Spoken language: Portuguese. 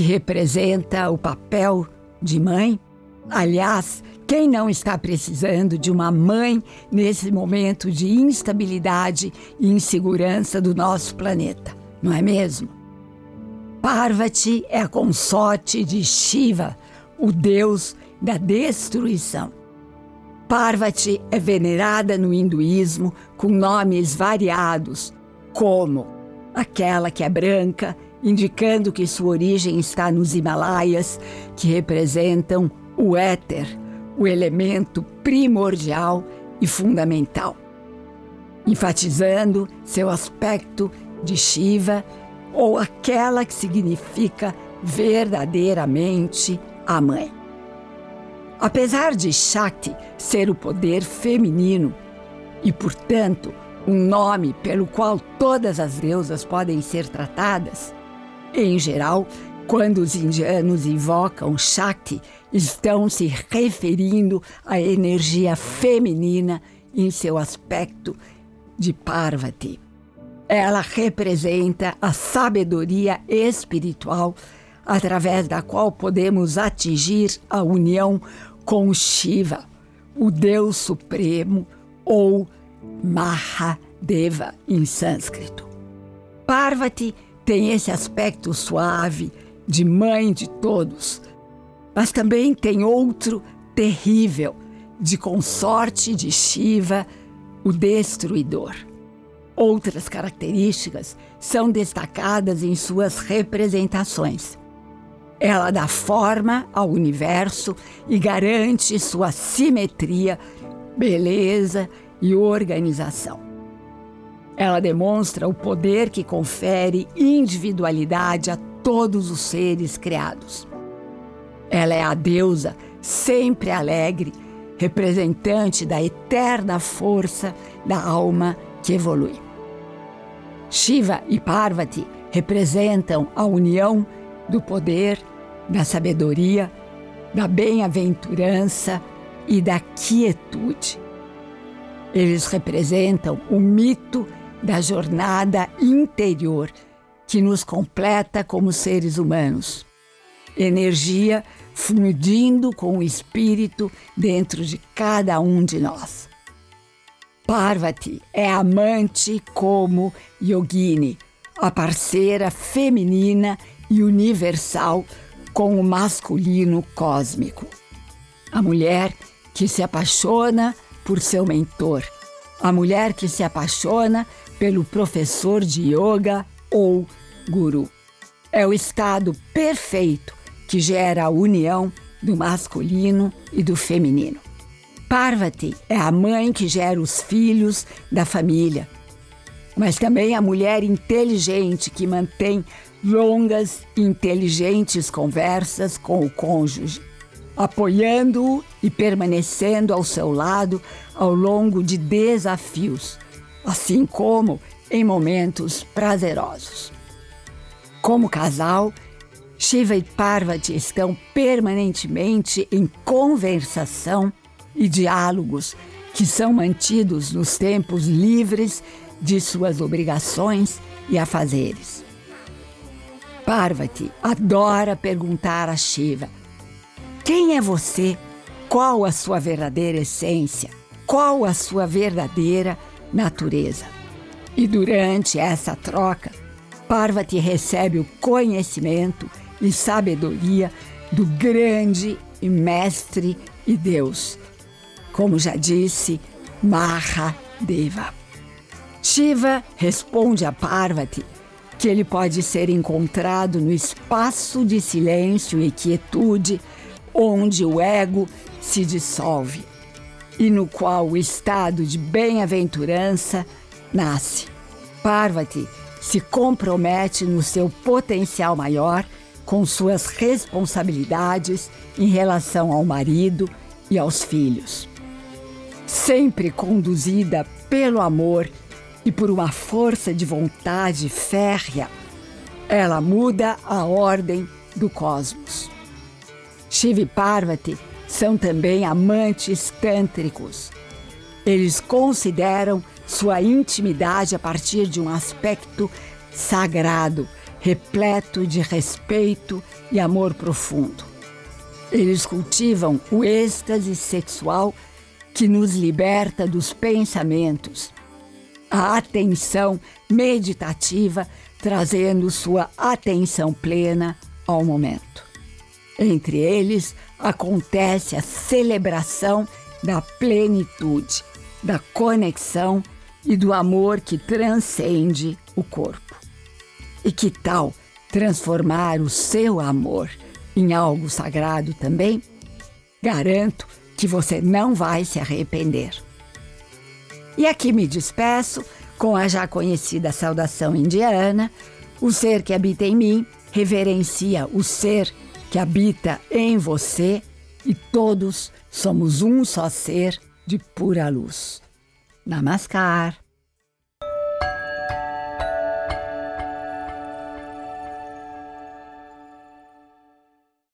representa o papel de mãe. Aliás, quem não está precisando de uma mãe nesse momento de instabilidade e insegurança do nosso planeta, não é mesmo? Parvati é a consorte de Shiva, o deus da destruição. Parvati é venerada no hinduísmo com nomes variados, como aquela que é branca indicando que sua origem está nos Himalaias, que representam o éter, o elemento primordial e fundamental, enfatizando seu aspecto de Shiva ou aquela que significa verdadeiramente a mãe. Apesar de Shakti ser o poder feminino e, portanto, um nome pelo qual todas as deusas podem ser tratadas, em geral, quando os indianos invocam Shakti, estão se referindo à energia feminina em seu aspecto de Parvati. Ela representa a sabedoria espiritual através da qual podemos atingir a união com Shiva, o Deus Supremo ou Mahadeva em sânscrito. Parvati tem esse aspecto suave de mãe de todos, mas também tem outro terrível de consorte de Shiva, o destruidor. Outras características são destacadas em suas representações. Ela dá forma ao universo e garante sua simetria, beleza e organização. Ela demonstra o poder que confere individualidade a todos os seres criados. Ela é a deusa sempre alegre, representante da eterna força da alma que evolui. Shiva e Parvati representam a união do poder, da sabedoria, da bem-aventurança e da quietude. Eles representam o mito da jornada interior que nos completa como seres humanos. Energia fundindo com o espírito dentro de cada um de nós. Parvati é amante como Yogini, a parceira feminina e universal com o masculino cósmico. A mulher que se apaixona por seu mentor, a mulher que se apaixona pelo professor de yoga ou guru. É o estado perfeito que gera a união do masculino e do feminino. Parvati é a mãe que gera os filhos da família, mas também a mulher inteligente que mantém longas e inteligentes conversas com o cônjuge, apoiando-o e permanecendo ao seu lado ao longo de desafios, assim como em momentos prazerosos. Como casal, Shiva e Parvati estão permanentemente em conversação e diálogos que são mantidos nos tempos livres de suas obrigações e afazeres. Parvati adora perguntar a Shiva: Quem é você? Qual a sua verdadeira essência? Qual a sua verdadeira natureza. E durante essa troca, Parvati recebe o conhecimento e sabedoria do grande e mestre e Deus, como já disse Mahadeva. Shiva responde a Parvati que ele pode ser encontrado no espaço de silêncio e quietude onde o ego se dissolve e no qual o estado de bem-aventurança nasce. Parvati se compromete no seu potencial maior com suas responsabilidades em relação ao marido e aos filhos. Sempre conduzida pelo amor e por uma força de vontade férrea, ela muda a ordem do cosmos. Shiva e Parvati são também amantes tântricos. Eles consideram sua intimidade a partir de um aspecto sagrado, repleto de respeito e amor profundo. Eles cultivam o êxtase sexual que nos liberta dos pensamentos, a atenção meditativa, trazendo sua atenção plena ao momento. Entre eles acontece a celebração da plenitude, da conexão e do amor que transcende o corpo. E que tal transformar o seu amor em algo sagrado também? Garanto que você não vai se arrepender. E aqui me despeço com a já conhecida saudação indiana: o ser que habita em mim reverencia o ser que habita em você e todos somos um só ser de pura luz. Namaskar.